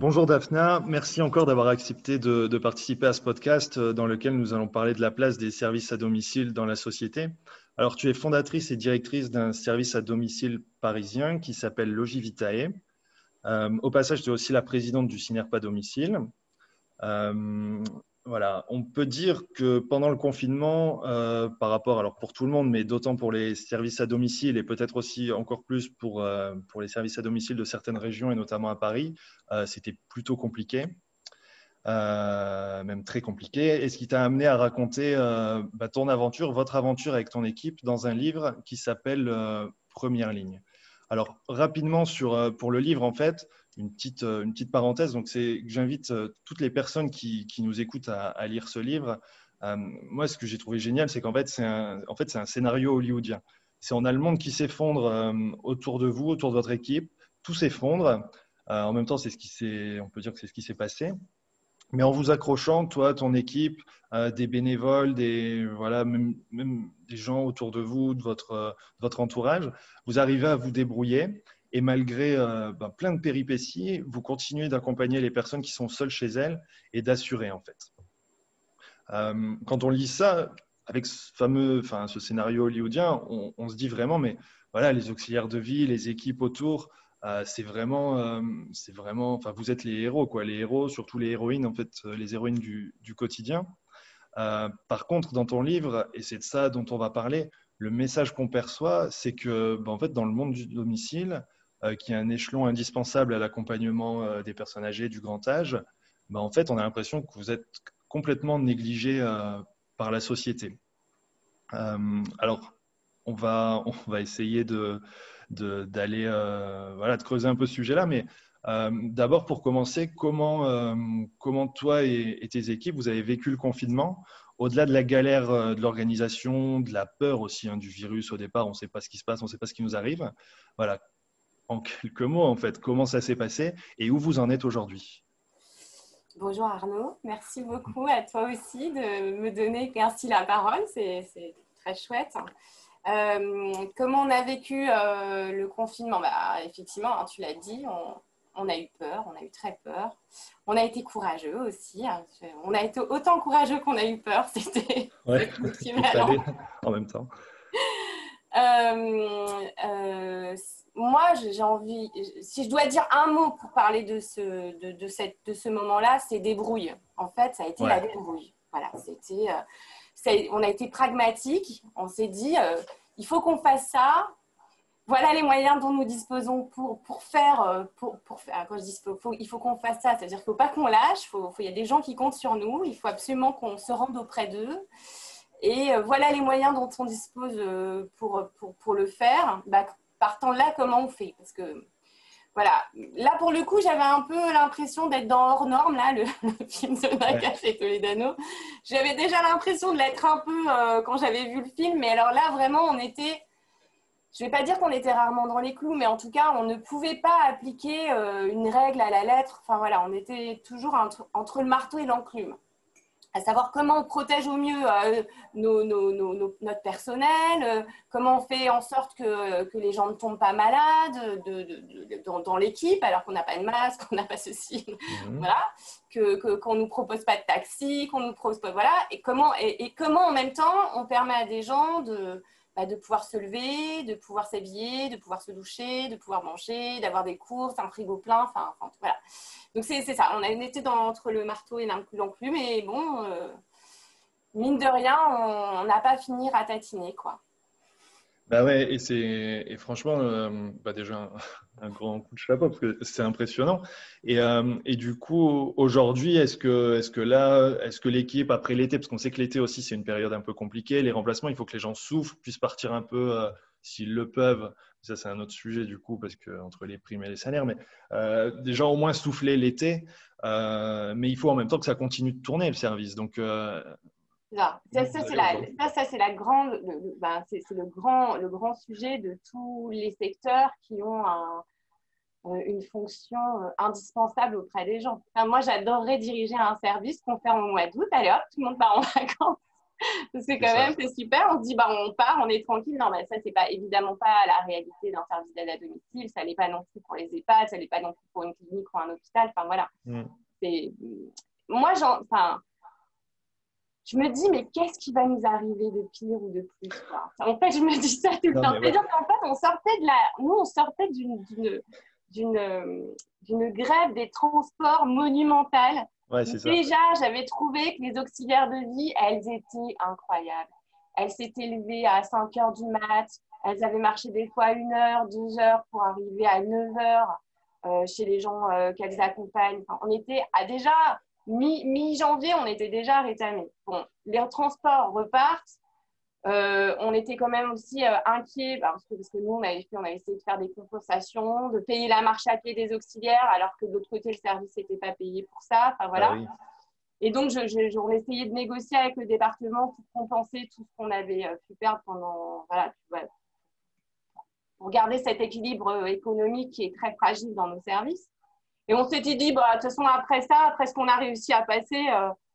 Bonjour Daphna, merci encore d'avoir accepté de, participer à ce podcast euh, dans lequel nous allons parler de la place des services à domicile dans la société. Alors tu es fondatrice et directrice d'un service à domicile parisien qui s'appelle Logivitae. Euh, au passage, tu es aussi la présidente du CINERPA Domicile. Euh, voilà, on peut dire que pendant le confinement, euh, par rapport, alors pour tout le monde, mais d'autant pour les services à domicile et peut-être aussi encore plus pour, euh, pour les services à domicile de certaines régions et notamment à Paris, euh, c'était plutôt compliqué, même très compliqué. Et ce qui t'a amené à raconter bah, ton aventure, votre aventure avec ton équipe dans un livre qui s'appelle Première ligne. Alors rapidement sur, pour le livre, en fait, une petite, euh, une petite parenthèse. Donc, c'est que j'invite euh, toutes les personnes qui, nous écoutent à, lire ce livre. Euh, moi, ce que j'ai trouvé génial, c'est qu'en fait, c'est un, scénario hollywoodien. C'est en a le monde qui s'effondre autour de vous, autour de votre équipe. Tout s'effondre. en même temps, c'est ce qui on peut dire que c'est ce qui s'est passé. Mais en vous accrochant, toi, ton équipe, des bénévoles, des, voilà, même, des gens autour de vous, de votre entourage, vous arrivez à vous débrouiller. Et malgré euh, ben, plein de péripéties, vous continuez d'accompagner les personnes qui sont seules chez elles et d'assurer en fait. Euh, quand on lit ça, avec ce fameux, enfin, ce scénario hollywoodien, on, se dit vraiment, mais voilà, les auxiliaires de vie, les équipes autour, euh, c'est vraiment, c'est vraiment, enfin, vous êtes les héros, quoi, les héros, surtout les héroïnes, en fait, les héroïnes du, du quotidien. par contre, dans ton livre, et c'est de ça dont on va parler, le message qu'on perçoit, c'est que, ben, en fait, dans le monde du domicile, qui est un échelon indispensable à l'accompagnement euh, des personnes âgées du grand âge, bah, en fait, on a l'impression que vous êtes complètement négligé euh, par la société. alors, on va, on va essayer de, d'aller voilà, de creuser un peu ce sujet-là, mais d'abord, pour commencer, comment, comment toi et, et, tes équipes, vous avez vécu le confinement? Au-delà de la galère de l'organisation, de la peur aussi hein, du virus au départ, on ne sait pas ce qui se passe, on ne sait pas ce qui nous arrive. Voilà, en quelques mots, en fait, comment ça s'est passé et où vous en êtes aujourd'hui. Bonjour Arnaud, merci beaucoup à toi aussi de me donner ainsi la parole, c'est très chouette. Euh, comment on a vécu euh, le confinement? Bah, Effectivement, hein, tu l'as dit, on, a eu peur, on a eu très peur. On a été courageux aussi. Hein. on a été autant courageux qu'on a eu peur, c'était ouais, en même temps. Euh, moi, j'ai envie, si je dois dire un mot pour parler de ce, de, cette, de ce moment-là, c'est débrouille. En fait, ça a été la débrouille. Voilà, c'était, euh, on a été pragmatique. On s'est dit, euh, il faut qu'on fasse ça. Voilà les moyens dont nous disposons pour, pour faire. Euh, pour, pour faire quand je dis faut, il faut qu'on fasse ça, c'est-à-dire qu'il ne faut pas qu'on lâche. Il faut, il y a des gens qui comptent sur nous. Il faut absolument qu'on se rende auprès d'eux. Et voilà les moyens dont on dispose pour, pour, pour le faire. Bah, partant là, comment on fait? Parce que voilà, là pour le coup, j'avais un peu l'impression d'être dans Hors Norme, là, le, film de Nakache et Toledano. J'avais déjà l'impression de l'être un peu euh, quand j'avais vu le film, mais alors là, vraiment, on était. Je ne vais pas dire qu'on était rarement dans les clous, mais en tout cas, on ne pouvait pas appliquer euh, une règle à la lettre. Enfin voilà, on était toujours entre le marteau et l'enclume à savoir comment on protège au mieux euh, notre personnel, euh, comment on fait en sorte que, que, les gens ne tombent pas malades dans, l'équipe alors qu'on n'a pas de masque, qu'on n'a pas ceci, mhm. voilà, que qu'on ne nous propose pas de taxi, qu'on nous propose pas, voilà, et comment, et, comment en même temps on permet à des gens de, bah, de pouvoir se lever, de pouvoir s'habiller, de pouvoir se doucher, de pouvoir manger, d'avoir des courses, un frigo plein, enfin voilà. Donc c'est ça, on été dans, entre le marteau et l'enclume, mais bon, euh, mine de rien, on n'a pas fini à tatiner, quoi. Bah ouais, et, et franchement, euh, bah déjà un, grand coup de chapeau parce que c'est impressionnant. Et, euh, et du coup, aujourd'hui, est-ce que, est-ce que là, est-ce que l'équipe après l'été, parce qu'on sait que l'été aussi c'est une période un peu compliquée, les remplacements, il faut que les gens souffrent, puissent partir un peu s'ils le peuvent, ça c'est un autre sujet du coup, parce que entre les primes et les salaires, mais euh, déjà au moins souffler l'été, euh, mais il faut en même temps que ça continue de tourner le service. Donc, euh, ça, ça c'est la, ça, c'est la grande, ben, c'est le grand, le grand sujet de tous les secteurs qui ont un, une fonction indispensable auprès des gens. moi, j'adorerais diriger un service qu'on fait au mois d'août. Allez hop, tout le monde part en vacances. Parce que quand même, c'est super. On se dit, bah, on part, on est tranquille. Non, mais ça, c'est pas évidemment pas la réalité d'un service d'aide à domicile. Ça n'est pas non plus pour les EHPAD, ça n'est pas non plus pour une clinique ou un hôpital. Enfin, voilà. Mm. C'est... Moi, j'en... Enfin, je me dis, mais qu'est-ce qui va nous arriver de pire ou de plus En fait, je me dis ça tout le temps. C'est-à-dire qu'en fait, on sortait de la... Nous, on sortait d'une, d'une, d'une, d'une grève des transports monumentale Déjà, j'avais trouvé que les auxiliaires de vie, elles étaient incroyables. Elles s'étaient levées à 5 heures du mat. Elles avaient marché des fois une heure, deux heures pour arriver à 9 heures euh, chez les gens euh, qu'elles accompagnent. on était à déjà mi-janvier, on était déjà rétamés. Bon, les transports repartent. Euh, on était quand même aussi euh, inquiets parce que, parce que, nous, on avait, on avait essayé de faire des compensations, de payer la marche à pied des auxiliaires, alors que de l'autre côté, le service n'était pas payé pour ça. Enfin, voilà. Ah Et donc, je, je, on essayait de négocier avec le département pour compenser tout ce qu'on avait euh, pu perdre pendant. Voilà, pour garder cet équilibre économique qui est très fragile dans nos services. Et on s'était dit, bah, de toute façon, après ça, après ce qu'on a réussi à passer,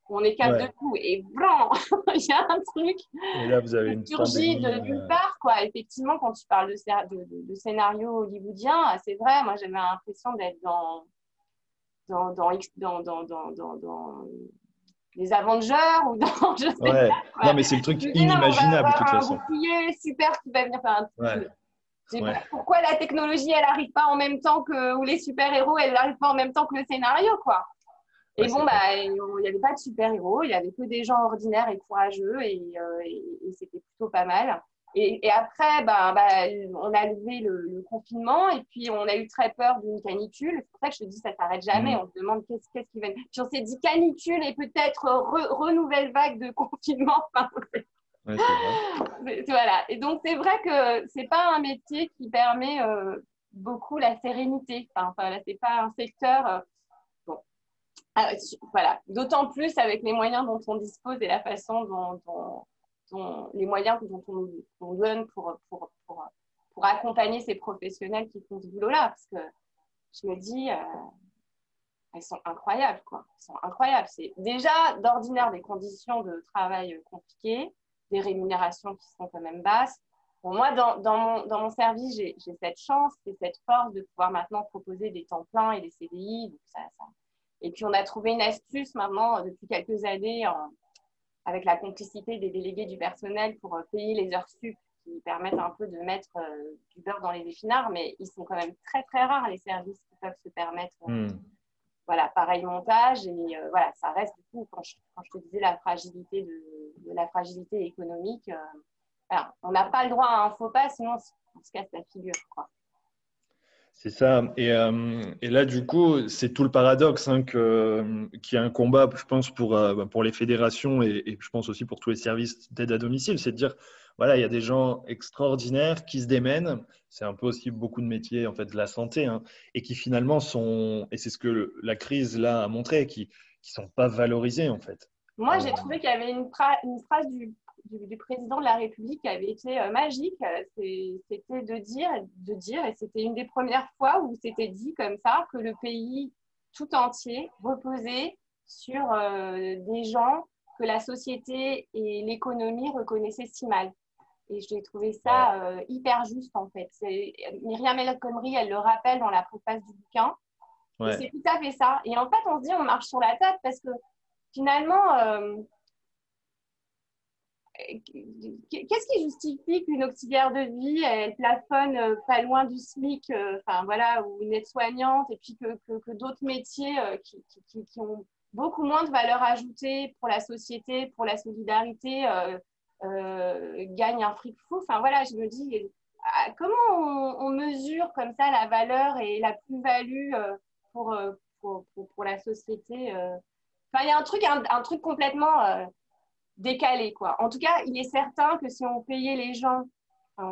on est quatre de coups et blanc, il y a un truc et là, vous avez une surgit de nulle euh, part. Quoi. Effectivement, quand tu parles de, de, de, scénario hollywoodien, c'est vrai, moi j'avais l'impression d'être dans dans, dans, dans, dans, dans, les Avengers ou dans. Je sais ouais. pas, non, mais c'est le truc inimaginable de toute façon. Un super qui va venir faire un truc. Pourquoi la technologie, elle n'arrive pas en même temps que. ou les super-héros, elle n'arrive pas en même temps que le scénario, quoi. Et bon, bah, il n'y avait pas de super-héros, il n'y avait que des gens ordinaires et courageux et, euh, c'était plutôt pas mal. Et, après, bah, bah, on a levé le, confinement et puis on a eu très peur d'une canicule. C'est pour ça que je te dis, ça ne s'arrête jamais. Mmh. On se demande qu'est-ce, qu'est-ce qui va. Puis on s'est dit canicule et peut-être renouvelle vague de confinement. voilà. Et donc, c'est vrai que ce n'est pas un métier qui permet euh, beaucoup la sérénité. Enfin, enfin là, ce n'est pas un secteur. Euh, ah, voilà, d'autant plus avec les moyens dont on dispose et la façon dont, les moyens dont on, donne pour, pour, pour, pour, accompagner ces professionnels qui font ce boulot-là. Parce que je me dis, euh, elles sont incroyables, quoi. Elles sont incroyables. C'est déjà d'ordinaire des conditions de travail compliquées, des rémunérations qui sont quand même basses. Pour moi, dans, mon, dans mon service, j'ai cette chance et cette force de pouvoir maintenant proposer des temps pleins et des CDI. Et puis, on a trouvé une astuce maintenant, euh, depuis quelques années, avec la complicité des délégués du personnel pour euh, payer les heures sup qui permettent un peu de mettre euh, du beurre dans les épinards, mais ils sont quand même très, très rares, les services qui peuvent se permettre. Hmm. Voilà, pareil montage. Et voilà, ça reste du coup, quand je, te disais la fragilité, économique, on n'a pas le droit à un faux pas, sinon on se casse la figure. Quoi. C'est ça. Et, euh, et, là, du coup, c'est tout le paradoxe hein, qu'il y a un combat, je pense, pour, euh, pour les fédérations et, je pense aussi pour tous les services d'aide à domicile. C'est de dire, voilà, il y a des gens extraordinaires qui se démènent. C'est un peu aussi beaucoup de métiers en fait, de la santé hein, et qui finalement sont, et c'est ce que la crise là a montré, qui ne sont pas valorisés en fait. Moi, j'ai trouvé qu'il y avait une, une phrase du du, président de la République avait été euh, magique. C'était de dire, de dire, et c'était une des premières fois où c'était dit comme ça que le pays tout entier reposait sur euh, des gens que la société et l'économie reconnaissaient si mal. Et j'ai trouvé ça euh, hyper juste en fait. Myriam El Khomri, elle le rappelle dans la préface du bouquin. C'est tout à fait ça. Et en fait, on se dit, on marche sur la tête parce que finalement, qu'est-ce qui justifie qu'une auxiliaire de vie, elle plafonne euh, pas loin du SMIC, euh, enfin voilà, ou une aide-soignante, et puis que, que, d'autres métiers euh, qui, qui, qui, ont beaucoup moins de valeur ajoutée pour la société, pour la solidarité, gagnent un fric fou. Enfin voilà, je me dis, comment on, mesure comme ça la valeur et la plus-value pour, pour, pour, la société Enfin, il y a un truc, un truc complètement décalé. Quoi. En tout cas, il est certain que si on payait les gens,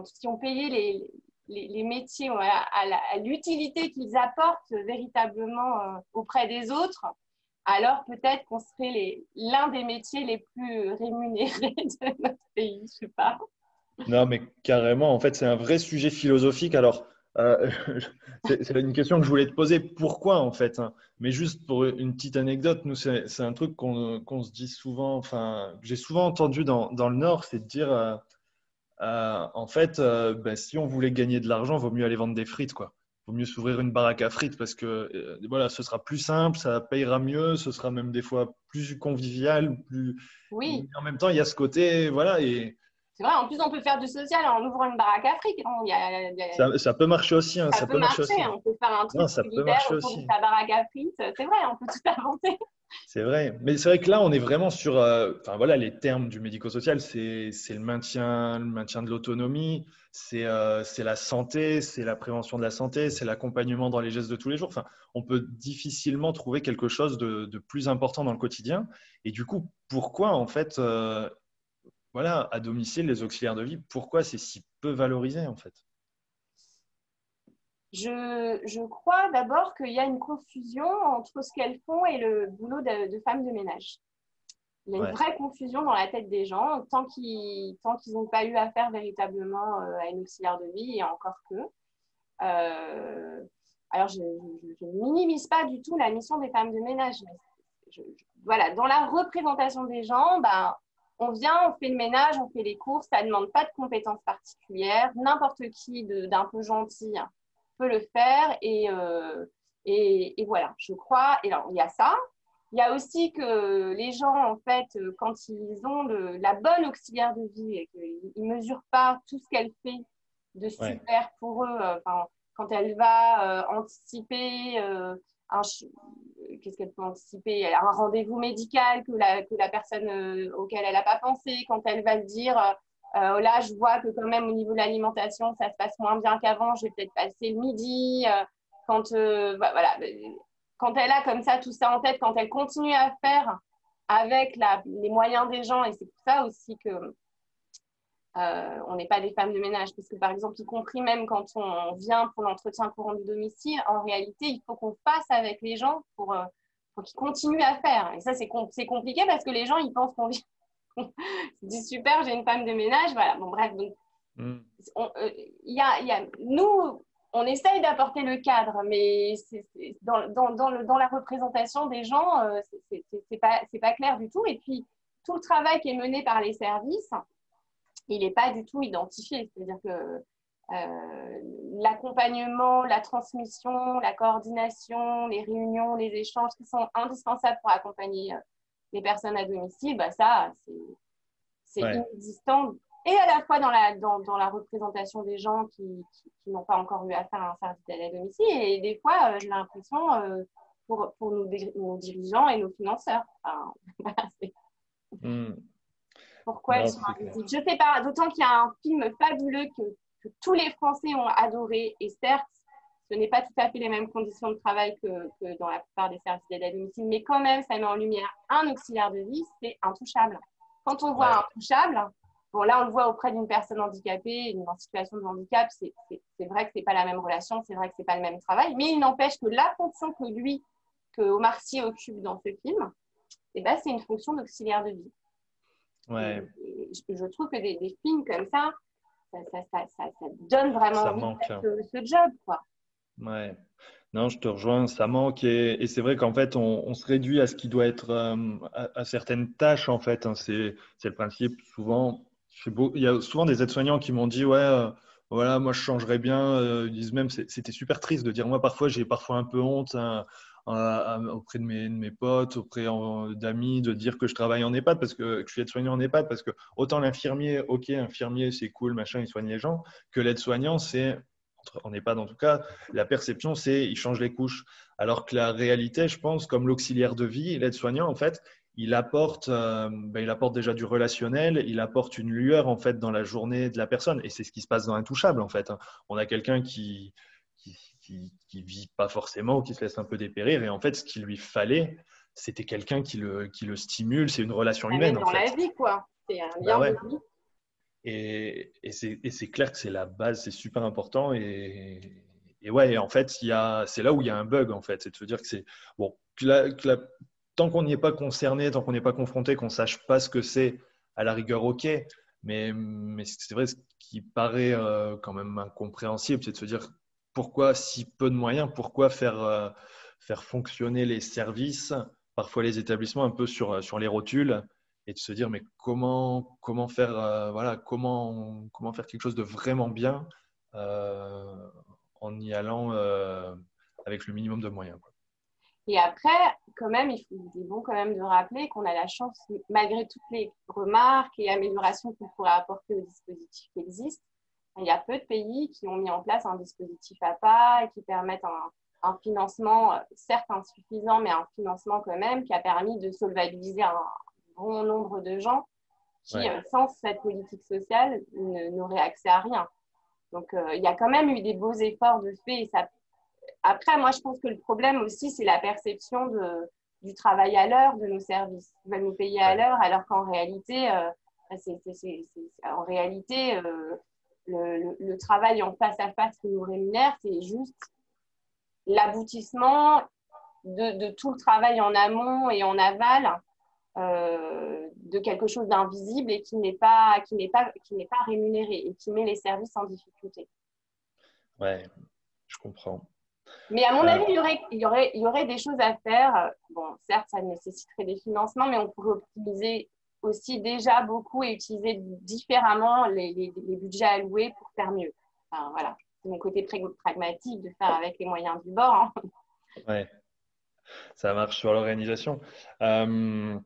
si on payait les, les, métiers, à, l'utilité qu'ils apportent véritablement auprès des autres, alors peut-être qu'on serait l'un des métiers les plus rémunérés de notre pays, je sais pas. Non, mais carrément, en fait, c'est un vrai sujet philosophique. Alors, euh, c'est une question que je voulais te poser. Pourquoi, en fait hein? Mais juste pour une petite anecdote, nous, c'est un truc qu'on se dit souvent, enfin, j'ai souvent entendu dans, le Nord, c'est de dire, euh, euh, en fait, ben, si on voulait gagner de l'argent, vaut mieux aller vendre des frites, quoi vaut mieux s'ouvrir une baraque à frites parce que euh, voilà, ce sera plus simple, ça payera mieux, ce sera même des fois plus convivial, plus. Oui. en même temps, il y a ce côté, voilà. Et... C'est vrai, en plus, on peut faire du social en ouvrant une baraque à frites. Ça, peut marcher aussi. Hein, ça, peut, marcher, aussi. on peut faire un truc non, ça peut marcher aussi. de sa baraque à frites. C'est vrai, on peut tout inventer. C'est vrai. Mais c'est vrai que là, on est vraiment sur. Euh, enfin, voilà, les termes du médico-social, c'est le maintien, le maintien de l'autonomie, euh, c'est la santé, c'est la prévention de la santé, c'est l'accompagnement dans les gestes de tous les jours. Enfin, on peut difficilement trouver quelque chose de, plus important dans le quotidien. Et du coup, pourquoi, en fait, euh, voilà, à domicile, les auxiliaires de vie, pourquoi c'est si peu valorisé, en fait? Je, crois d'abord qu'il y a une confusion entre ce qu'elles font et le boulot de, femmes de ménage. Il y a une vraie confusion dans la tête des gens tant qu'ils n'ont pas eu affaire véritablement euh, à une auxiliaire de vie et encore que. Euh, alors, je ne minimise pas du tout la mission des femmes de ménage. Mais voilà, dans la représentation des gens, ben, on vient, on fait le ménage, on fait les courses, ça ne demande pas de compétences particulières. N'importe qui d'un peu gentil le faire. Euh, et, et, voilà, je crois. Et alors, il y a ça. Il y a aussi que les gens, en fait, quand ils ont la bonne auxiliaire de vie et qu'ils ne mesurent pas tout ce qu'elle fait de super pour eux, euh, quand elle va euh, anticiper un, qu'est-ce qu'elle peut anticiper? Un rendez-vous médical que la, que la personne auquel elle n'a pas pensé, quand elle va le dire, euh, là, je vois que quand même au niveau de l'alimentation, ça se passe moins bien qu'avant. Je vais peut-être passer le midi. Euh, quand, euh, voilà, quand elle a comme ça tout ça en tête, quand elle continue à faire avec les moyens des gens, et c'est pour ça aussi que on n'est pas des femmes de ménage, parce que par exemple, y compris même quand on vient pour l'entretien courant du domicile, en réalité, il faut qu'on fasse avec les gens pour, qu'ils continuent à faire. Et ça, c'est compliqué parce que les gens, ils pensent qu'on vit je dis super, j'ai une femme de ménage. Voilà, bon, bref. Donc, hmm. euh, y a, nous, on essaye d'apporter le cadre, mais dans, dans, le, dans, la représentation des gens, euh, c'est pas, pas clair du tout. Et puis, tout le travail qui est mené par les services, il n'est pas du tout identifié. C'est-à-dire que euh, l'accompagnement, la transmission, la coordination, les réunions, les échanges qui sont indispensables pour accompagner les personnes à domicile, bah ça, c'est inexistant. Et à la fois dans la, dans, dans la représentation des gens qui, qui, n'ont pas encore eu affaire à un service à domicile, et des fois, euh, j'ai l'impression, euh, pour, pour nos, nos, dirigeants et nos financeurs. Hmm. Pourquoi ils sont invisibles Je ne sais pas, d'autant qu'il y a un film fabuleux que, que tous les Français ont adoré, et certes, ce n'est pas tout à fait les mêmes conditions de travail que, dans la plupart des services d'aide à domicile, mais quand même, ça met en lumière un auxiliaire de vie, c'est intouchable. Quand on voit un intouchable, bon là, on le voit auprès d'une personne handicapée, en situation de handicap, c'est vrai que ce n'est pas la même relation, c'est vrai que ce n'est pas le même travail, mais il n'empêche que la fonction que lui, que Omar Sy occupe dans ce film, eh ben, c'est une fonction d'auxiliaire de vie. Ouais. je, trouve que des, films comme ça, ça, donne vraiment envie de faire ce, ce job. Quoi. Ouais. Non, je te rejoins, ça manque et, c'est vrai qu'en fait, on, se réduit à ce qui doit être euh, à, certaines tâches en fait. Hein. c'est le principe. Souvent, il y a souvent des aides-soignants qui m'ont dit ouais, euh, voilà, moi je changerais bien. Euh, ils disent même c'était super triste de dire moi parfois j'ai parfois un peu honte hein, auprès de mes, de mes, potes, auprès d'amis, de dire que je travaille en EHPAD parce que, que je suis aide-soignant en EHPAD parce que autant l'infirmier, ok, infirmier c'est cool, machin, il soigne les gens, que l'aide-soignant c'est en EHPAD en tout cas, la perception, c'est il change les couches. Alors que la réalité, je pense, comme l'auxiliaire de vie, l'aide-soignant, en fait, il apporte, euh, ben, il apporte déjà du relationnel, il apporte une lueur en fait dans la journée de la personne. Et c'est ce qui se passe dans Intouchable en fait. Hein. On a quelqu'un qui, qui, qui, vit pas forcément ou qui se laisse un peu dépérir. Et en fait, ce qu'il lui fallait, c'était quelqu'un qui le, qui le stimule. C'est une relation humaine. Dans la vie, quoi. C'est un lien bah de vie. Et, c'est clair que c'est la base, c'est super important. Et, et ouais, en fait, c'est là où il y a un bug, en fait. C'est de se dire que c'est. Bon, tant qu'on n'y est pas concerné, tant qu'on n'est pas confronté, qu'on ne sache pas ce que c'est, à la rigueur, ok. Mais, c'est vrai, ce qui paraît euh, quand même incompréhensible, c'est de se dire pourquoi si peu de moyens, pourquoi faire, euh, fonctionner les services, parfois les établissements un peu sur, sur les rotules, et de se dire mais comment, comment, faire, euh, voilà, comment, comment faire quelque chose de vraiment bien en y allant avec le minimum de moyens. Et après, quand même, il, est bon quand même de rappeler qu'on a la chance, malgré toutes les remarques et améliorations qu'on pourrait apporter au dispositif qui existe, il y a peu de pays qui ont mis en place un dispositif à pas et qui permettent un, financement, certes insuffisant, mais un financement quand même qui a permis de solvabiliser un bon nombre de gens qui, euh, sans cette politique sociale, n'auraient accès à rien. Donc, euh, il y a quand même eu des beaux efforts de fait et ça après, moi, je pense que le problème aussi, c'est la perception de, du travail à l'heure de nos services. Ils veulent nous payer à l'heure, alors qu'en réalité, euh, c'est, en réalité euh, le, le, travail en face à face qui nous rémunère, c'est juste l'aboutissement de, de, tout le travail en amont et en aval euh, de quelque chose d'invisible et qui n'est pas, qui n'est pas, qui n'est pas rémunéré et qui met les services en difficulté. Ouais, je comprends. Mais à mon avis, il y, aurait, il, y aurait, il y aurait des choses à faire. Bon, certes, ça nécessiterait des financements, mais on pourrait optimiser aussi déjà beaucoup et utiliser différemment les, les, budgets alloués pour faire mieux. Enfin, voilà, c'est mon côté pragmatique de faire avec les moyens du bord. Hein. Ouais, ça marche sur l'organisation. Euh,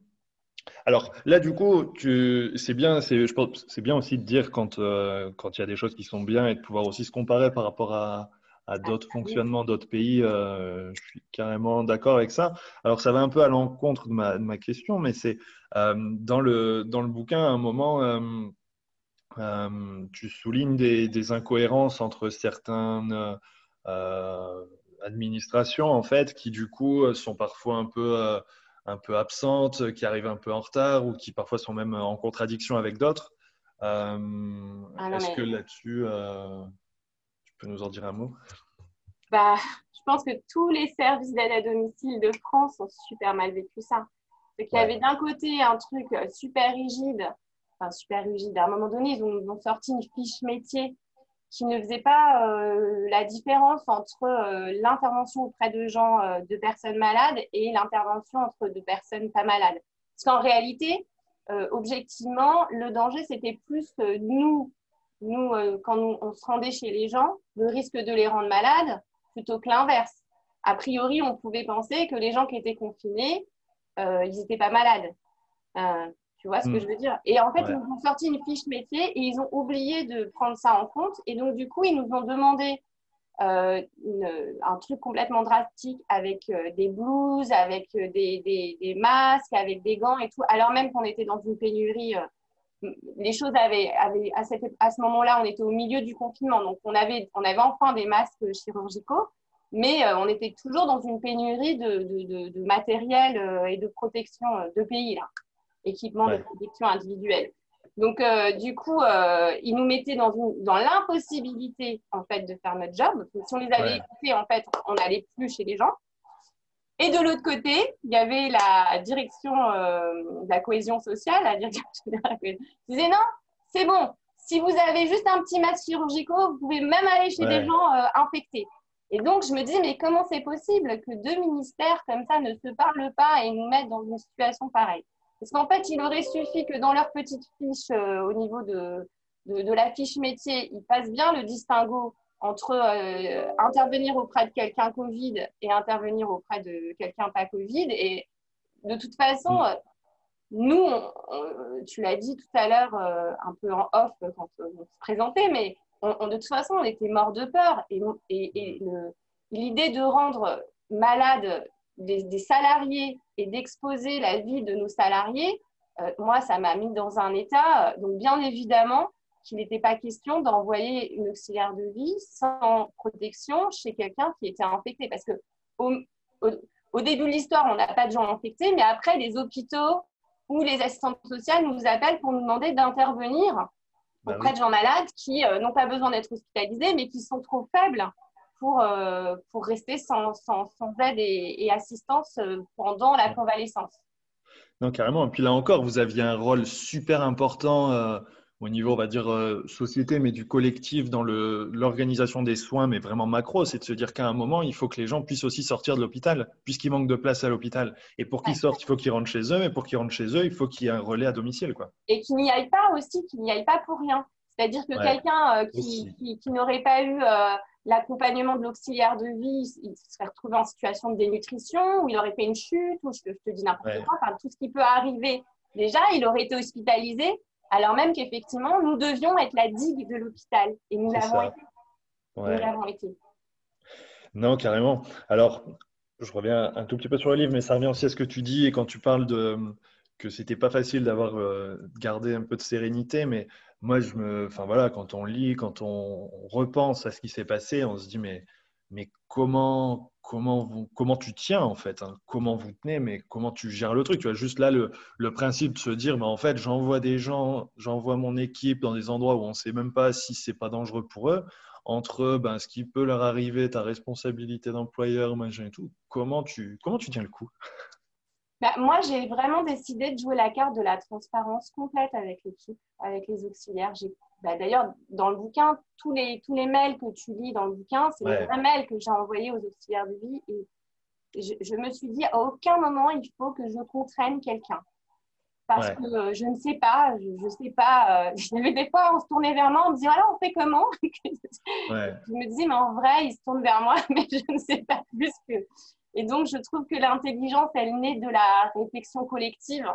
alors là, du coup, c'est bien, je pense, c'est bien aussi de dire quand euh, quand il y a des choses qui sont bien et de pouvoir aussi se comparer par rapport à, à d'autres fonctionnements d'autres pays. Euh, je suis carrément d'accord avec ça. Alors, ça va un peu à l'encontre de ma, de ma, question, mais c'est euh, dans, le, dans le bouquin, à un moment, euh, tu soulignes des, des, incohérences entre certaines administrations, en fait, qui du coup sont parfois un peu, un peu absentes, qui arrivent un peu en retard ou qui parfois sont même en contradiction avec d'autres. Ah est-ce que là-dessus peux nous en dire un mot? Bah, Je pense que tous les services d'aide à domicile de France ont super mal vécu ça. Qu'il y avait d'un côté un truc euh, super rigide, enfin super rigide. À un moment donné, ils ont, sorti une fiche métier qui ne faisait pas euh, la différence entre euh, l'intervention auprès de gens, de personnes malades et l'intervention entre deux personnes pas malades. Parce qu'en réalité, objectivement, le danger, c'était plus nous, nous, euh, quand on se rendait chez les gens, le risque de les rendre malades plutôt que l'inverse. A priori, on pouvait penser que les gens qui étaient confinés, euh, ils n'étaient pas malades. Euh, tu vois ce que hmm. je veux dire? Et en fait, ils nous ont sorti une fiche métier et ils ont oublié de prendre ça en compte. Et donc, du coup, ils nous ont demandé un truc complètement drastique avec des blouses, avec des, des, des, masques, avec des gants et tout, alors même qu'on était dans une pénurie les choses avaient, à, à, ce moment-là, on était au milieu du confinement, donc on avait, on avait enfin des masques chirurgicaux, mais euh, on était toujours dans une pénurie de, de, de, matériel euh, et de protection euh, de pays, là, équipement de protection individuelle. Donc, du coup, ils nous mettaient dans, dans l'impossibilité, en fait, de faire notre job. Si on les avait écoutés, en fait, on n'allait plus chez les gens. Et de l'autre côté, il y avait la direction euh, de la cohésion sociale, la direction qui disait non, c'est bon, si vous avez juste un petit masque chirurgical, vous pouvez même aller chez des gens euh, infectés. Et donc, je me dis, mais comment c'est possible que deux ministères comme ça ne se parlent pas et nous mettent dans une situation pareille? Parce qu'en fait, il aurait suffi que dans leur petite fiche, euh, au niveau de, de, de, la fiche métier, ils passent bien le distinguo entre euh, intervenir auprès de quelqu'un Covid et intervenir auprès de quelqu'un pas Covid. Et de toute façon, mm. euh, nous, tu l'as dit tout à l'heure, euh, un peu en off quand on se présentait, mais on, de toute façon, on était mort de peur. Et, et, l'idée de rendre malades des, salariés et d'exposer la vie de nos salariés, moi, ça m'a mis dans un état. Donc, bien évidemment, qu'il n'était pas question d'envoyer une auxiliaire de vie sans protection chez quelqu'un qui était infecté. Parce que au, début de l'histoire, on n'a pas de gens infectés, mais après, les hôpitaux ou les assistantes sociales nous appellent pour nous demander d'intervenir bah auprès de gens malades qui n'ont pas besoin d'être hospitalisés, mais qui sont trop faibles pour, pour rester sans, sans, sans aide et, assistance pendant la convalescence. Non, carrément. Et puis là encore, vous aviez un rôle super important au niveau, on va dire, euh, société, mais du collectif dans l'organisation des soins, mais vraiment macro, c'est de se dire qu'à un moment, il faut que les gens puissent aussi sortir de l'hôpital, puisqu'il manque de place à l'hôpital. Et pour qu'ils sortent, il faut qu'ils rentrent chez eux, mais pour qu'ils rentrent chez eux, il faut qu'il y ait un relais à domicile. Quoi. Et qu'ils n'y aillent pas aussi, qu'ils n'y aillent pas pour rien. C'est-à-dire que quelqu'un euh, qui, qui, n'aurait pas eu euh, l'accompagnement de l'auxiliaire de vie, il se serait retrouvé en situation de dénutrition, ou il aurait fait une chute, ou je, te dis n'importe quoi, enfin, tout ce qui peut arriver. Déjà, il aurait été hospitalisé alors même qu'effectivement, nous devions être la digue de l'hôpital. Et nous l'avons été. Nous l'avons été. Non, carrément. Alors, je reviens un tout petit peu sur le livre, mais ça revient aussi à ce que tu dis et quand tu parles de que c'était pas facile d'avoir euh, gardé un peu de sérénité, mais moi, je me, enfin quand on lit, quand on, repense à ce qui s'est passé, on se dit mais comment comment, comment tu tiens en fait, hein? comment vous tenez, mais comment tu gères le truc? Tu vois, juste là, le, le principe de se dire, mais en fait, j'envoie des gens, j'envoie mon équipe dans des endroits où on ne sait même pas si c'est pas dangereux pour eux, entre ben, ce qui peut leur arriver, ta responsabilité d'employeur, machin et tout. Comment tu, comment tu tiens le coup? Bah, moi, j'ai vraiment décidé de jouer la carte de la transparence complète avec l'équipe, avec les auxiliaires. Bah, D'ailleurs, dans le bouquin, tous les, tous les mails que tu lis dans le bouquin, c'est les vrais mails que j'ai envoyés aux auxiliaires de vie. Et je, me suis dit, à aucun moment, il faut que je contraigne quelqu'un. Parce que euh, je ne sais pas, je ne sais pas. Euh, des fois, on se tournait vers moi, on me disait, alors on fait comment Je me dis, mais en vrai, il se tourne vers moi, mais je ne sais pas plus que et donc, je trouve que l'intelligence, elle naît de la réflexion collective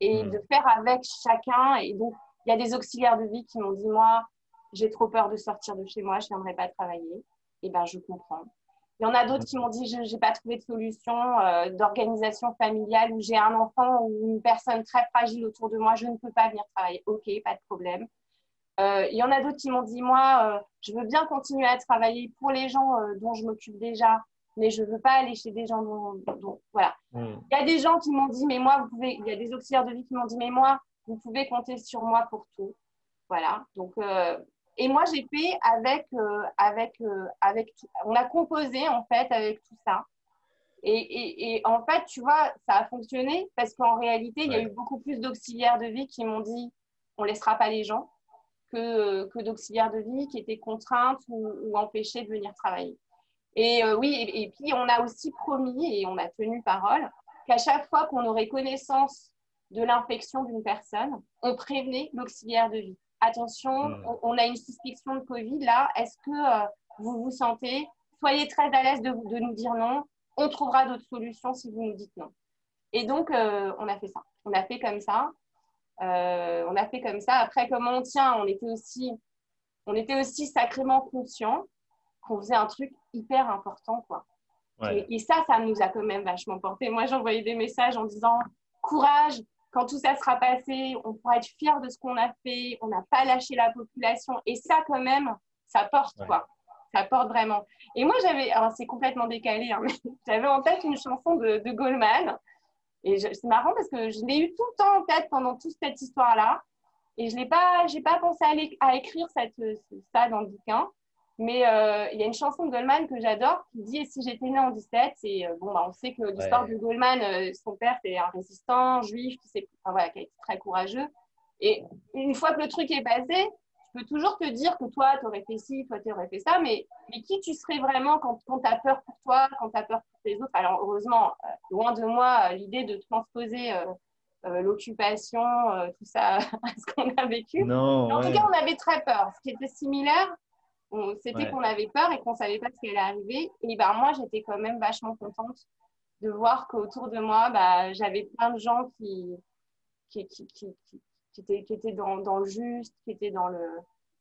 et hmm. de faire avec chacun. Et donc, il y a des auxiliaires de vie qui m'ont dit, moi, j'ai trop peur de sortir de chez moi, je viendrai pas travailler. Et ben, je comprends. Il y en a d'autres qui m'ont dit, je n'ai pas trouvé de solution euh, d'organisation familiale où j'ai un enfant ou une personne très fragile autour de moi, je ne peux pas venir travailler. Ok, pas de problème. Euh, il y en a d'autres qui m'ont dit, moi, euh, je veux bien continuer à travailler pour les gens dont je m'occupe déjà, mais je ne veux pas aller chez des gens dont, voilà. Hmm. Il y a des gens qui m'ont dit, mais moi, vous pouvez, il y a des auxiliaires de vie qui m'ont dit, mais moi, vous pouvez compter sur moi pour tout. Voilà. Donc, euh, et moi, j'ai fait avec, euh, avec, euh, avec, on a composé en fait avec tout ça. Et, et, et, en fait, tu vois, ça a fonctionné parce qu'en réalité, il y a eu beaucoup plus d'auxiliaires de vie qui m'ont dit, on laissera pas les gens, que, que d'auxiliaires de vie qui étaient contraintes ou, ou empêchées de venir travailler. Et euh, oui, et, puis on a aussi promis et on a tenu parole qu'à chaque fois qu'on aurait connaissance de l'infection d'une personne, on prévenait l'auxiliaire de vie. Attention, hmm. on, a une suspicion de Covid là. Est-ce que euh, vous vous sentez Soyez très à l'aise de, de, nous dire non. On trouvera d'autres solutions si vous nous dites non. Et donc, euh, on a fait ça. On a fait comme ça. on a fait comme ça. Après, comment on tient? On était aussi, on était aussi sacrément conscients qu'on faisait un truc hyper important, quoi. Et, ça, ça nous a quand même vachement porté. Moi, j'envoyais des messages en disant courage, quand tout ça sera passé, on pourra être fier de ce qu'on a fait, on n'a pas lâché la population. Et ça, quand même, ça porte, quoi. Ça porte vraiment. Et moi, j'avais, alors c'est complètement décalé, hein, mais j'avais en tête une chanson de, de Goldman. Et c'est marrant parce que je l'ai eu tout le temps en tête pendant toute cette histoire-là. Et je n'ai pas, j'ai pas pensé à, à écrire cette, ça dans le bouquin. Mais euh, il y a une chanson de Goldman que j'adore qui dit Si j'étais né en 17, c'est euh, bon, bah, on sait que l'histoire de Goldman, euh, son père, c'est un résistant juif qui, enfin, voilà, qui a été très courageux. Et une fois que le truc est passé, je peux toujours te dire que toi, tu aurais fait ci, toi, tu aurais fait ça, mais, mais qui tu serais vraiment quand, quand tu as peur pour toi, quand tu as peur pour les autres? Alors, heureusement, loin de moi l'idée de transposer l'occupation, tout ça, à ce qu'on a vécu. Non, en tout cas, on avait très peur. Ce qui était similaire, c'était qu'on avait peur et qu'on savait pas ce qui allait arriver. Et ben, moi, j'étais quand même vachement contente de voir qu'autour de moi, bah, j'avais plein de gens qui, qui, qui, qui, étaient, qui étaient dans, dans, le juste, qui étaient dans le,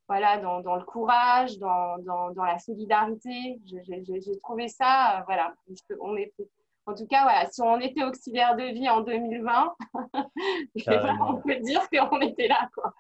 voilà, dans, dans le courage, dans, dans, dans la solidarité. J'ai trouvé ça, euh, voilà. On en tout cas, voilà, si on était auxiliaire de vie en 2020, on peut dire qu'on était là. Quoi.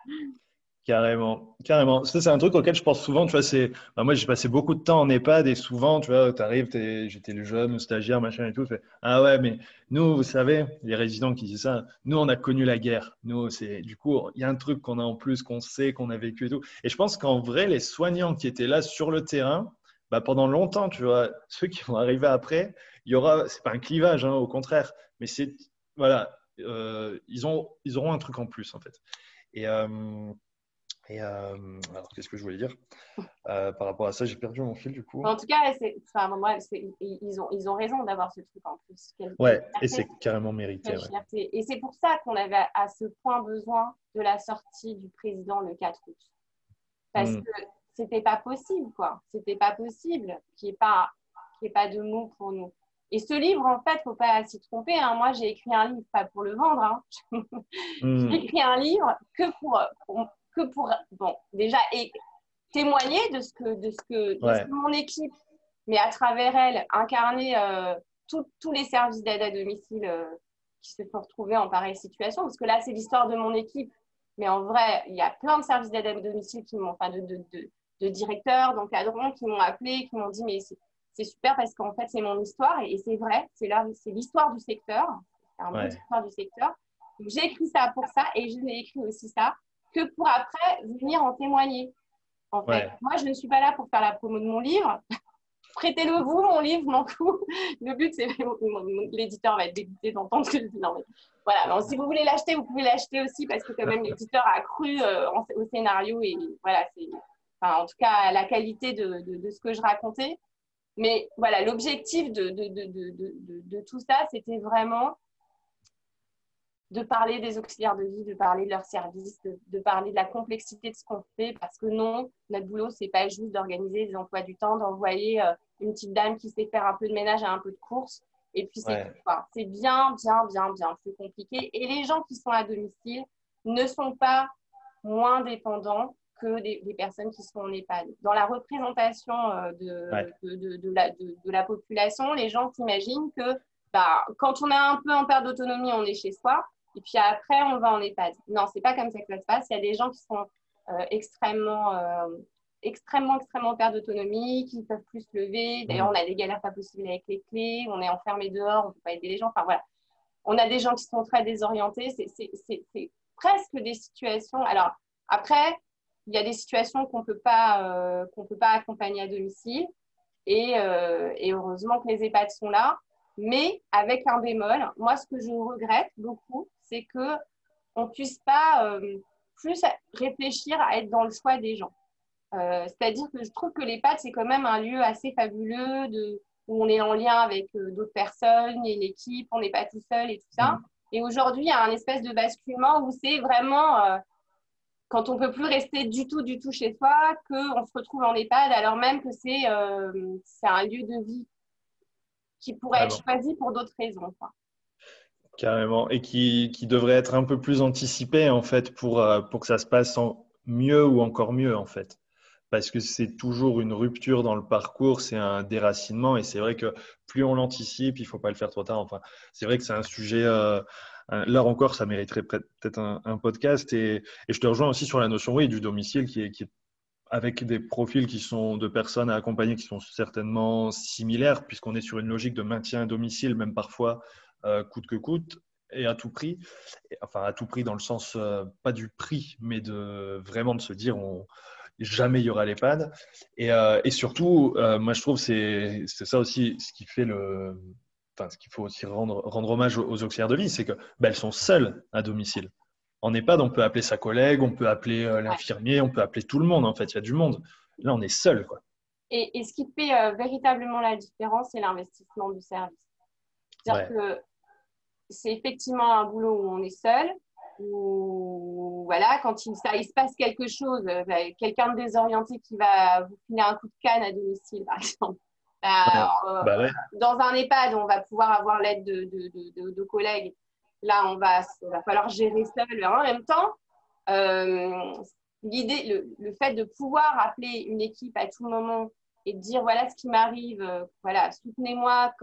Carrément, carrément. Ça, c'est un truc auquel je pense souvent. Tu vois, c'est, bah, moi, j'ai passé beaucoup de temps en EHPAD et souvent, tu vois, tu arrives, j'étais le jeune, stagiaire, machin et tout. Ah ouais, mais nous, vous savez, les résidents qui disent ça, nous, on a connu la guerre. Nous, c'est, du coup, il y a un truc qu'on a en plus, qu'on sait, qu'on a vécu et tout. Et je pense qu'en vrai, les soignants qui étaient là sur le terrain, bah, pendant longtemps, ceux qui vont arriver après, il y aura, c'est pas un clivage, hein, au contraire, mais c'est, voilà, euh, ils, ont, ils auront un truc en plus, en fait. Et, euh, et euh, alors, qu'est-ce que je voulais dire? Euh, Par rapport à ça, j'ai perdu mon fil du coup. En tout cas, enfin, moi, ils, ont, ils ont raison d'avoir ce truc en plus. ouais, et c'est carrément mérité. Et c'est pour ça qu'on avait à ce point besoin de la sortie du président le 4 août. Parce hmm. que c'était pas possible, quoi. C'était pas possible qu'il n'y ait, pas, ait pas de mots pour nous. Et ce livre, en fait, faut pas s'y tromper. Hein. Moi, j'ai écrit un livre, pas pour le vendre. Hein. Hmm. j'ai écrit un livre que pour, pour, que pour, bon, déjà, et témoigner de ce que, de ce que, mon équipe, mais à travers elle, incarner euh, tous les services d'aide à domicile euh, qui se sont retrouvés en pareille situation. Parce que là, c'est l'histoire de mon équipe. Mais en vrai, il y a plein de services d'aide à domicile qui m'ont, enfin, de, de, de, de directeurs, d'encadrants qui m'ont appelé, qui m'ont dit, mais c'est super parce qu'en fait, c'est mon histoire. Et, c'est vrai, c'est l'histoire du secteur. C'est un ouais. histoire du secteur. J'ai écrit ça pour ça et je l'ai écrit aussi ça que pour après venir en témoigner. En fait, moi, je ne suis pas là pour faire la promo de mon livre. Prêtez-le vous, mon livre, m'en fous. Le but, c'est l'éditeur va être dégoûté d'entendre que je dis non. Mais voilà, si vous voulez l'acheter, vous pouvez l'acheter aussi parce que quand même l'éditeur a cru euh, au scénario et voilà, c'est enfin, en tout cas la qualité de, de, ce que je racontais. Mais voilà, l'objectif de, de, tout ça, c'était vraiment de parler des auxiliaires de vie, de parler de leurs services, de, parler de la complexité de ce qu'on fait, parce que non, notre boulot, c'est pas juste d'organiser des emplois du temps, d'envoyer euh, une petite dame qui sait faire un peu de ménage et un peu de course, et puis c'est C'est bien, bien, bien, bien plus compliqué. Et les gens qui sont à domicile ne sont pas moins dépendants que des, personnes qui sont en EHPAD. Dans la représentation euh, de, de, de, la, de, la, population, les gens s'imaginent que bah, quand on est un peu en perte d'autonomie, on est chez soi. Et puis après, on va en EHPAD. Non, c'est pas comme ça que ça se passe. Il y a des gens qui sont euh, extrêmement, euh, extrêmement, extrêmement perte d'autonomie, qui ne peuvent plus se lever. D'ailleurs, on a des galères pas possibles avec les clés. On est enfermé dehors, on ne peut pas aider les gens. Enfin voilà. On a des gens qui sont très désorientés. C'est presque des situations. Alors après, il y a des situations qu'on euh, qu'on peut pas accompagner à domicile. Et, et heureusement que les EHPAD sont là. Mais avec un bémol, moi, ce que je regrette beaucoup, c'est que on puisse pas euh, plus réfléchir à être dans le choix des gens. Euh, c'est-à-dire que je trouve que l'EHPAD, c'est quand même un lieu assez fabuleux de, où on est en lien avec euh, d'autres personnes, et l'équipe, on n'est pas tout seul et tout ça. Mm. Et aujourd'hui, il y a un espèce de basculement où c'est vraiment quand on peut plus rester du tout, du tout chez soi, qu'on se retrouve en EHPAD alors même que c'est un lieu de vie qui pourrait être choisi pour d'autres raisons. Carrément. Et qui, qui, devrait être un peu plus anticipé, en fait, pour, euh, pour que ça se passe mieux ou encore mieux, en fait. Parce que c'est toujours une rupture dans le parcours, c'est un déracinement. Et c'est vrai que plus on l'anticipe, il ne faut pas le faire trop tard. Enfin, c'est vrai que c'est un sujet. Euh, là encore, ça mériterait peut-être un, podcast. Et, et, je te rejoins aussi sur la notion oui, du domicile qui est, avec des profils qui sont de personnes à accompagner qui sont certainement similaires, puisqu'on est sur une logique de maintien à domicile, même parfois coûte que coûte et à tout prix. Enfin, à tout prix dans le sens, euh, pas du prix, mais de vraiment de se dire, on, jamais il y aura l'EHPAD. Et, euh, et surtout, moi je trouve c'est c'est ça aussi ce qui fait le. Enfin, ce qu'il faut aussi rendre, rendre hommage aux, auxiliaires de vie, c'est qu'elles ben, sont seules à domicile. En EHPAD, on peut appeler sa collègue, on peut appeler l'infirmier, on peut appeler tout le monde. En fait, il y a du monde. Là, on est seul. Quoi. Et, ce qui fait véritablement la différence, c'est l'investissement du service. C'est-à-dire que c'est effectivement un boulot où on est seul, où voilà, quand il, ça, il se passe quelque chose, euh, bah, quelqu'un de désorienté qui va vous filer un coup de canne à domicile, par exemple. Bah, euh, bah dans un EHPAD, on va pouvoir avoir l'aide de, de, de, collègues. Là, on va, il va falloir gérer seul. En même temps, euh, l'idée, le, le, fait de pouvoir appeler une équipe à tout moment et de dire voilà ce qui m'arrive, voilà, soutenez-moi,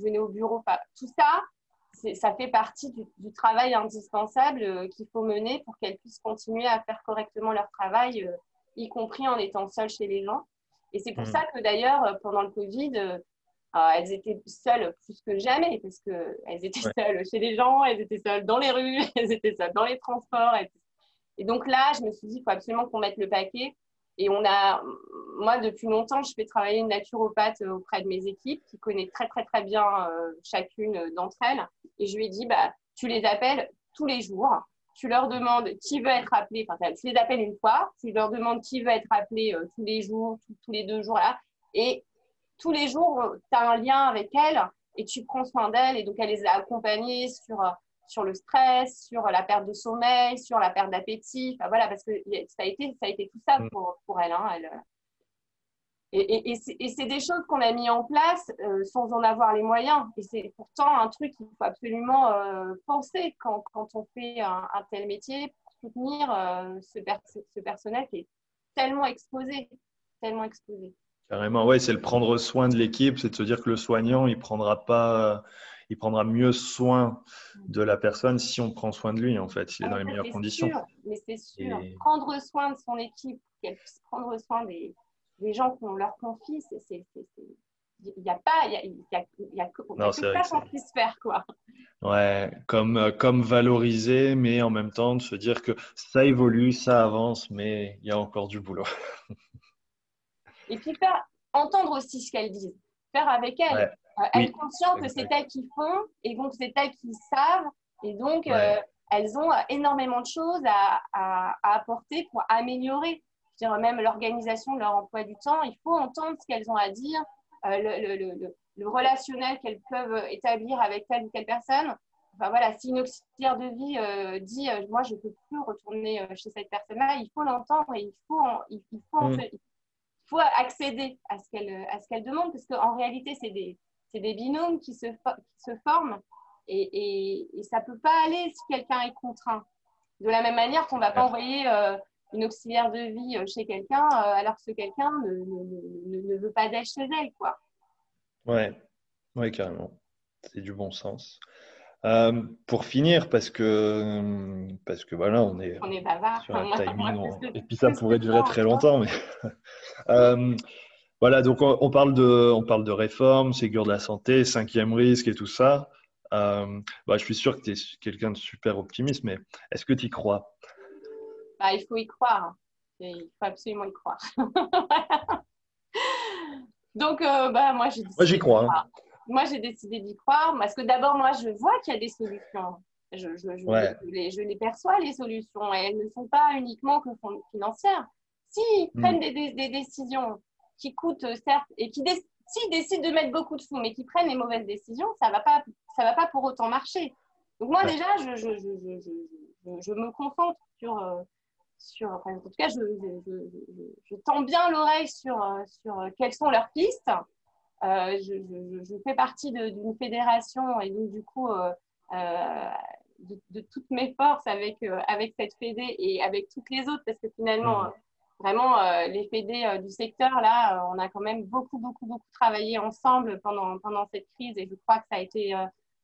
venez au bureau, tout ça, ça fait partie du, travail indispensable euh, qu'il faut mener pour qu'elles puissent continuer à faire correctement leur travail, euh, y compris en étant seules chez les gens. Et c'est pour mmh. ça que d'ailleurs, euh, pendant le Covid, elles étaient seules plus que jamais, parce qu'elles étaient seules chez les gens, elles étaient seules dans les rues, elles étaient seules dans les transports. Et donc là, je me suis dit qu'il faut absolument qu'on mette le paquet. Et on a, moi, depuis longtemps, je fais travailler une naturopathe auprès de mes équipes qui connaît très, très, très bien chacune d'entre elles. Et je lui ai dit, bah, tu les appelles tous les jours. Tu leur demandes qui veut être appelé. Enfin, tu les appelles une fois. Tu leur demandes qui veut être appelé euh, tous les jours, tous les deux jours. Là. Et tous les jours, tu as un lien avec elles et tu prends soin d'elles. Et donc, elle les a accompagnées sur, euh, sur le stress, sur la perte de sommeil, sur la perte d'appétit. Enfin, voilà, parce que ça a été, ça a été tout ça mm. pour, pour elle. Hein. elle et, c'est des choses qu'on a mis en place euh, sans en avoir les moyens. Et c'est pourtant un truc qu'il faut absolument euh, penser quand, quand, on fait un, tel métier pour soutenir euh, ce, ce, personnel qui est tellement exposé, tellement exposé. Carrément, ouais, c'est le prendre soin de l'équipe, c'est de se dire que le soignant, il prendra pas, il prendra mieux soin de la personne si on prend soin de lui, en fait, s'il est dans les meilleures conditions. mais c'est sûr, prendre soin de son équipe, qu'elle puisse prendre soin des, gens qu'on leur confie, il n'y a pas, il y a, y a, ça qu'on puisse faire, quoi. Ouais, comme, euh, comme valoriser, mais en même temps de se dire que ça évolue, ça avance, mais il y a encore du boulot. Et puis faire entendre aussi ce qu'elles disent, faire avec elles, être conscient que c'est elles qui font et donc c'est elles qui savent et donc euh, elles ont énormément de choses à, à apporter pour améliorer. Dire, même l'organisation de leur emploi du temps, il faut entendre ce qu'elles ont à dire, euh, le, le, le, relationnel qu'elles peuvent établir avec telle ou telle personne. Enfin voilà, si une auxiliaire de vie euh, dit euh, moi je ne peux plus retourner chez cette personne-là, il faut l'entendre et il faut, il, faut mm. il, faut accéder à ce qu'elle à ce qu'elle demande parce qu'en réalité c'est des, des binômes qui se, qui se forment et, et, et ça ne peut pas aller si quelqu'un est contraint. De la même manière qu'on ne va pas envoyer une auxiliaire de vie euh, chez quelqu'un euh, alors que ce quelqu'un ne, ne, veut pas d'elle chez elle. Quoi. Ouais, ouais, carrément. C'est du bon sens. Euh, pour finir, parce que, parce que voilà, on est, on est bavard. sur un timing, et puis ça pourrait durer très longtemps. Mais voilà, donc on, parle de, on parle de réforme, Ségur de la santé, cinquième risque et tout ça. bah, je suis sûr que tu es quelqu'un de super optimiste, mais est-ce que tu y crois? Bah, il faut y croire. il faut absolument y croire. Donc, euh, bah, moi, j'ai Moi, j'y crois. Hein. Moi, j'ai décidé d'y croire parce que d'abord, moi, je vois qu'il y a des solutions. Je, je, les, je, les, perçois, les solutions. Et elles ne sont pas uniquement que financières. S'ils hmm. prennent des, des, décisions qui coûtent, certes, et qui s'ils décident de mettre beaucoup de sous, mais qui prennent les mauvaises décisions, ça ne va, pas, ça va pas pour autant marcher. Donc, moi, déjà, je, je, me concentre sur, euh, sur, en tout cas, je, je, tends bien l'oreille sur, euh, sur euh, quelles sont leurs pistes. Euh, je, fais partie d'une fédération et donc du coup, de, toutes mes forces avec, avec cette fédé et avec toutes les autres, parce que finalement, vraiment, les fédés du secteur, là, on a quand même beaucoup, beaucoup, beaucoup travaillé ensemble pendant, pendant cette crise et je crois que ça a été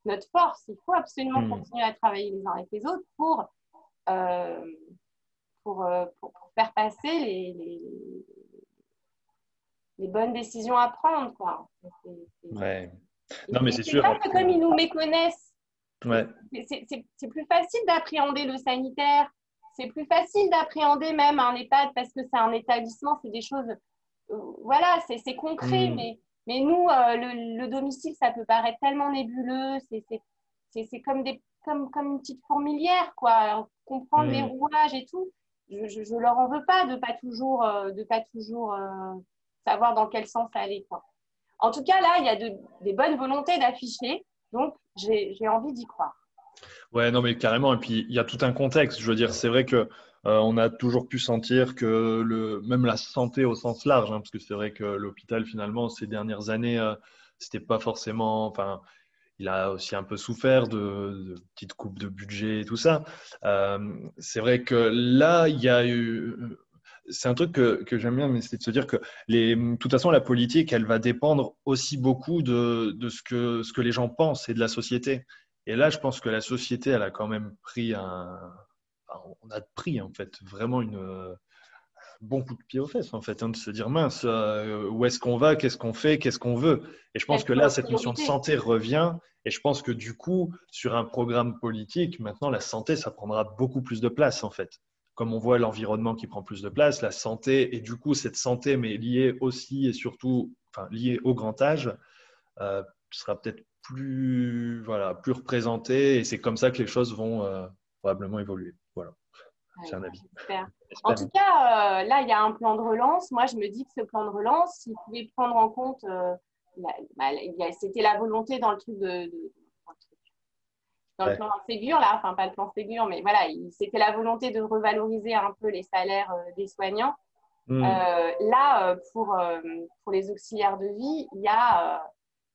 notre force. Il faut absolument mmh. continuer à travailler les uns avec les autres pour euh, pour, pour, faire passer les, les, les, bonnes décisions à prendre. Quoi. Ouais. Non, mais c'est sûr. Que comme ils nous méconnaissent, ouais. c'est plus facile d'appréhender le sanitaire. C'est plus facile d'appréhender même un EHPAD parce que c'est un établissement, c'est des choses. Euh, voilà, c'est concret, mm. mais, mais nous, euh, le, le, ça peut paraître tellement nébuleux. C'est comme, des, comme, comme une petite fourmilière, quoi. Comprendre les rouages et tout je, ne leur en veux pas de pas toujours, euh, de pas toujours savoir dans quel sens aller. Quoi. En tout cas, là, il y a des bonnes volontés d'afficher, donc j'ai envie d'y croire. Ouais, non, mais carrément. Et puis, il y a tout un contexte. Je veux dire, c'est vrai que euh, on a toujours pu sentir que le, même la santé au sens large, hein, parce que c'est vrai que l'hôpital, finalement, ces dernières années, c'était pas forcément. Enfin, il a aussi un peu souffert de, petites coupes de budget et tout ça. Euh, c'est vrai que là, il y a eu. C'est un truc que, que j'aime bien, mais c'est de se dire que, les, de toute façon, la politique, elle va dépendre aussi beaucoup de, de ce, que, ce que les gens pensent et de la société. Et là, je pense que la société, elle a quand même pris un. on a pris, en fait, vraiment une bon coup de pied aux fesses, en fait, hein, de se dire mince, euh, où est-ce qu'on va, qu'est-ce qu'on fait, qu'est-ce qu'on veut? Et je pense que là, cette notion de santé revient. Et je pense que du coup, sur un programme politique, maintenant, la santé, ça prendra beaucoup plus de place, en fait. Comme on voit l'environnement qui prend plus de place, la santé, et du coup, cette santé, mais liée aussi et surtout, enfin, liée au grand âge, euh, sera peut-être plus, voilà, plus représentée. Et c'est comme ça que les choses vont euh, probablement évoluer. Voilà. C'est un avis. En tout cas, euh, là, il y a un plan de relance. Moi, je me dis que ce plan de relance, il pouvait prendre en compte, euh, bah, c'était la volonté dans le truc de, dans le plan Ségur, là, enfin pas le plan Ségur, mais voilà, c'était la volonté de revaloriser un peu les salaires des soignants. Hmm. là, pour, pour les auxiliaires de vie, il y a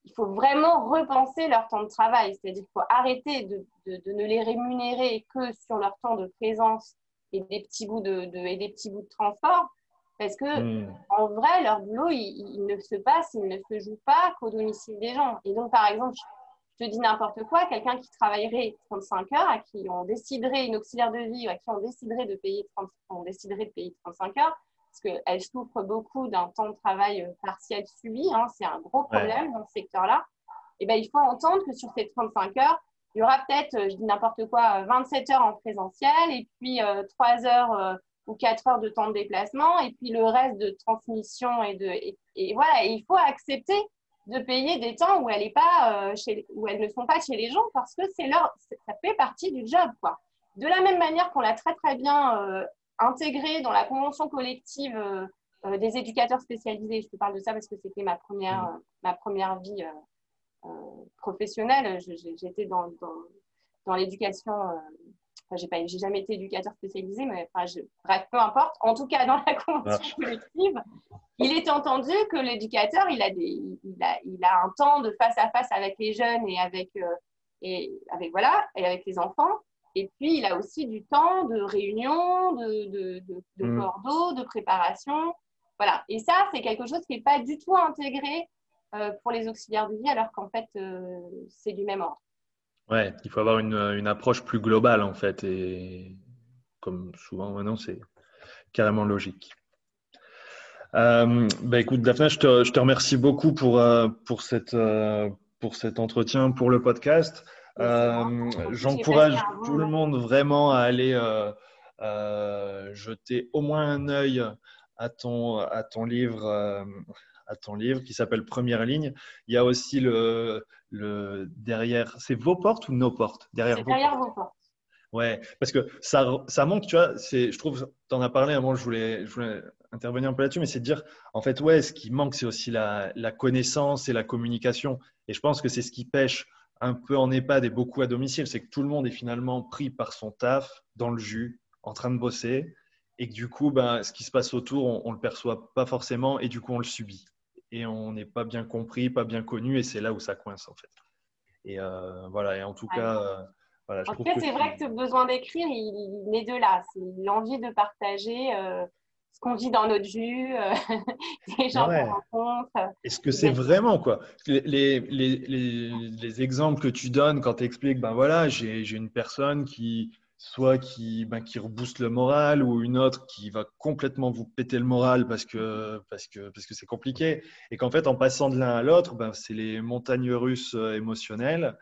il faut vraiment repenser leur temps de travail. C'est-à-dire qu'il faut arrêter de, de, de, ne les rémunérer que sur leur temps de présence et des petits bouts de, et des petits bouts de transport. Parce que, hmm. en vrai, leur boulot, il, ne se passe, il ne se joue pas qu'au domicile des gens. Et donc, par exemple, je te dis n'importe quoi, quelqu'un qui travaillerait 35 heures, à qui on déciderait, une auxiliaire de vie, à qui on déciderait de payer, 30, on déciderait de payer 35 heures, parce qu'elle souffre beaucoup d'un temps de travail euh, partiel subi, hein, c'est un gros problème dans ce secteur-là. Et ben, il faut entendre que sur ces 35 heures, il y aura peut-être, euh, je dis n'importe quoi, 27 euh, heures en présentiel et puis 3 euh, heures ou 4 heures de temps de déplacement et puis le reste de transmission et de et, voilà. Il faut accepter de payer des temps où elle est pas chez où elles ne sont pas chez les gens parce que c'est leur ça fait partie du job quoi. De la même manière qu'on l'a très très bien intégré dans la convention collective des éducateurs spécialisés je te parle de ça parce que c'était ma première mmh. ma première vie euh, professionnelle. J'étais dans, dans, l'éducation. Euh, enfin, j'ai pas, j'ai jamais été éducateur spécialisé, mais enfin, bref, peu importe. En tout cas, dans la convention collective, il est entendu que l'éducateur, il a des, il a, il a un temps de face à face avec les jeunes et avec, euh, et avec voilà, et avec les enfants. Et puis, il a aussi du temps de réunion, de, de, de, de mmh. de préparation. Voilà. Et ça, c'est quelque chose qui n'est pas du tout intégré euh, pour les auxiliaires de vie, alors qu'en fait, euh, c'est du même ordre. Ouais, il faut avoir une, une, approche plus globale, en fait. Et comme souvent maintenant, c'est carrément logique. Euh, bah écoute, Daphne, je te, je te, remercie beaucoup pour, pour, cette, pour cet entretien, pour le podcast. J'encourage tout le monde vraiment à aller jeter au moins un œil à ton, à ton livre à ton livre qui s'appelle Première ligne. Il y a aussi le, le derrière, c'est vos portes ou nos portes? Derrière, vos, derrière portes. vos portes. Ouais, parce que ça, ça manque, tu vois, je trouve, tu en as parlé avant, je voulais, je voulais intervenir un peu là-dessus, mais c'est de dire, en fait, ouais, ce qui manque, c'est aussi la, la, connaissance et la communication. Et je pense que c'est ce qui pêche un peu en EHPAD et beaucoup à domicile, c'est que tout le monde est finalement pris par son taf, dans le jus, en train de bosser, et que du coup, ben, ce qui se passe autour, on ne le perçoit pas forcément, et du coup, on le subit et on n'est pas bien compris, pas bien connu, et c'est là où ça coince en fait. Et euh, voilà, et en tout cas, euh, voilà, je en tout cas, c'est vrai que ce besoin d'écrire, il, il, est de là. C'est l'envie de partager euh, ce qu'on vit dans notre jus, les gens qu'on rencontre. Est-ce que c'est vraiment quoi? Les, les, les, les, exemples que tu donnes quand tu expliques, ben voilà, j'ai une personne qui soit qui, ben, qui rebooste le moral ou une autre qui va complètement vous péter le moral parce que parce que parce que c'est compliqué et qu'en fait en passant de l'un à l'autre ben, c'est les montagnes russes euh, émotionnelles.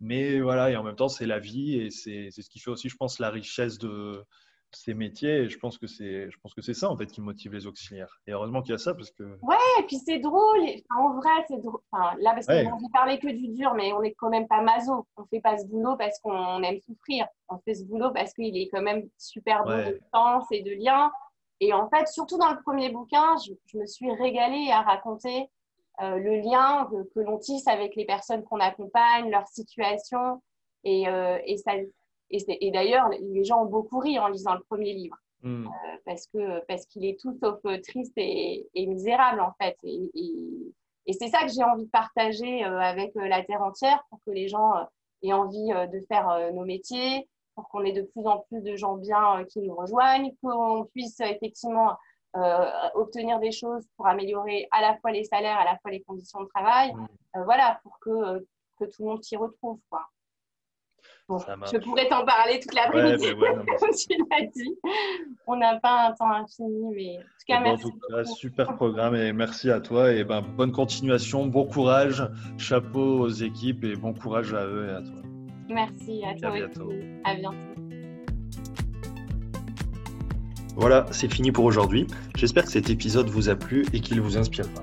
Mais voilà et en même temps c'est la vie et c'est ce qui fait aussi je pense la richesse de, ces métiers. Et je pense que c'est, je pense que c'est ça en fait qui motive les auxiliaires. Et heureusement qu'il y a ça parce que. Ouais, et puis c'est drôle. En vrai, c'est drôle. Enfin, là, parce qu'on ne parlait que du dur, mais on n'est quand même pas maso. On fait pas ce boulot parce qu'on aime souffrir. On fait ce boulot parce qu'il est quand même super beau de sens et de liens. Et en fait, surtout dans le premier bouquin, je, me suis régalée à raconter euh, le lien que, l'on tisse avec les personnes qu'on accompagne, leur situation. Et, euh, et ça, et, d'ailleurs, les gens ont beaucoup ri en lisant le premier livre. Hmm. Euh, parce que parce qu'il est tout sauf euh, triste et, misérable en fait et, et c'est ça que j'ai envie de partager euh, avec la terre entière pour que les gens aient envie de faire nos métiers pour qu'on ait de plus en plus de gens bien qui nous rejoignent qu'on puisse effectivement obtenir des choses pour améliorer à la fois les salaires à la fois les conditions de travail hmm. voilà pour que que tout le monde s'y retrouve quoi je pourrais t'en parler toute l'après-midi, comme tu l'as dit. On n'a pas un temps infini, mais en tout cas, merci. En tout cas, super programme et merci à toi. Et ben, bonne continuation, bon courage, chapeau aux équipes et bon courage à eux et à toi. Merci, à toi. À bientôt. À bientôt. Voilà, c'est fini pour aujourd'hui. J'espère que cet épisode vous a plu et qu'il vous inspirera.